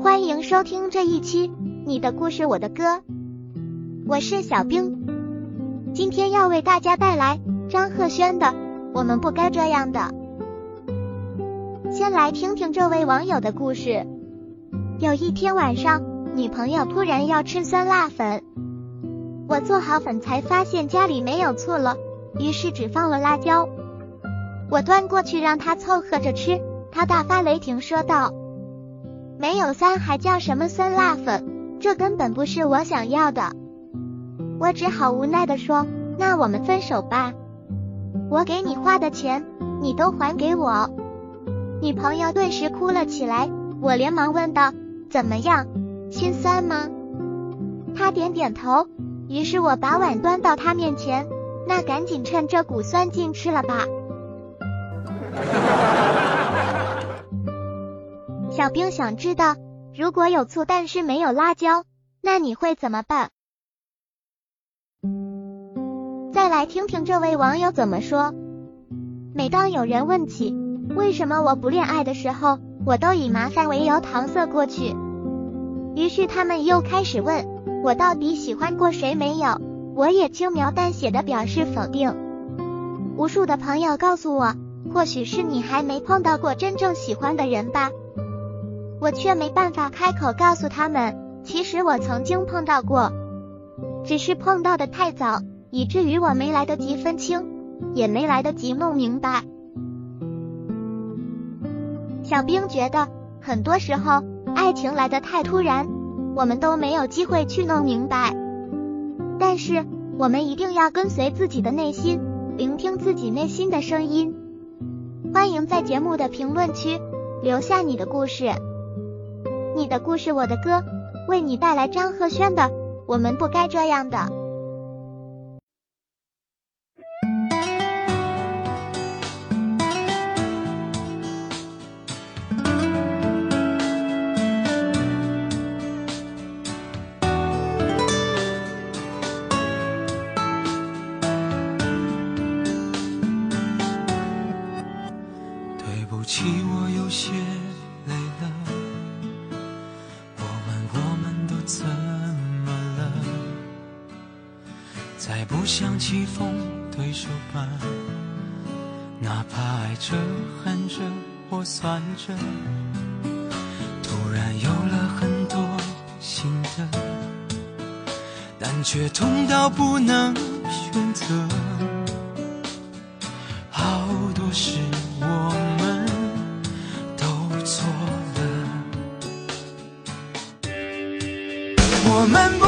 欢迎收听这一期《你的故事我的歌》，我是小冰，今天要为大家带来张赫宣的《我们不该这样的》。先来听听这位网友的故事。有一天晚上，女朋友突然要吃酸辣粉，我做好粉才发现家里没有醋了，于是只放了辣椒。我端过去让她凑合着吃，她大发雷霆说道。没有酸还叫什么酸辣粉？这根本不是我想要的。我只好无奈的说：“那我们分手吧，我给你花的钱你都还给我。”女朋友顿时哭了起来。我连忙问道：“怎么样，心酸吗？”她点点头。于是我把碗端到她面前：“那赶紧趁这股酸劲吃了吧。”小兵想知道，如果有醋但是没有辣椒，那你会怎么办？再来听听这位网友怎么说。每当有人问起为什么我不恋爱的时候，我都以麻烦为由搪塞过去。于是他们又开始问我到底喜欢过谁没有，我也轻描淡写的表示否定。无数的朋友告诉我，或许是你还没碰到过真正喜欢的人吧。我却没办法开口告诉他们，其实我曾经碰到过，只是碰到的太早，以至于我没来得及分清，也没来得及弄明白。小兵觉得，很多时候爱情来得太突然，我们都没有机会去弄明白。但是，我们一定要跟随自己的内心，聆听自己内心的声音。欢迎在节目的评论区留下你的故事。你的故事，我的歌，为你带来张赫宣的《我们不该这样的》。对不起，我有些再不想棋逢对手吧，哪怕爱着、恨着或算着，突然有了很多新的，但却痛到不能选择。好多事我。我们不该这样的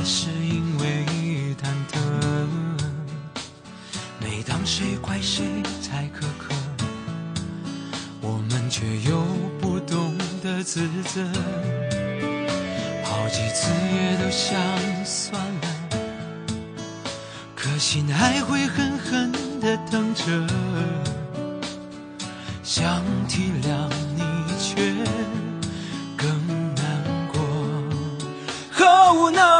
也是因为忐忑。每当谁怪谁太苛刻，我们却又不懂得自责，好几次也都想算了。可心还会狠狠的疼着，想体谅你却更难过。Oh no，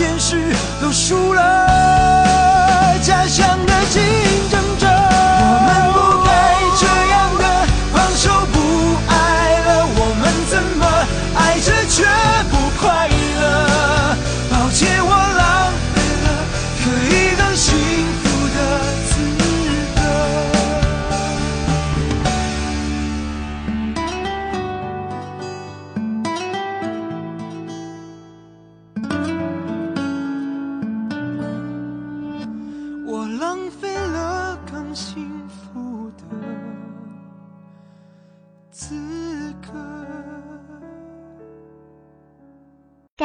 现实都输了。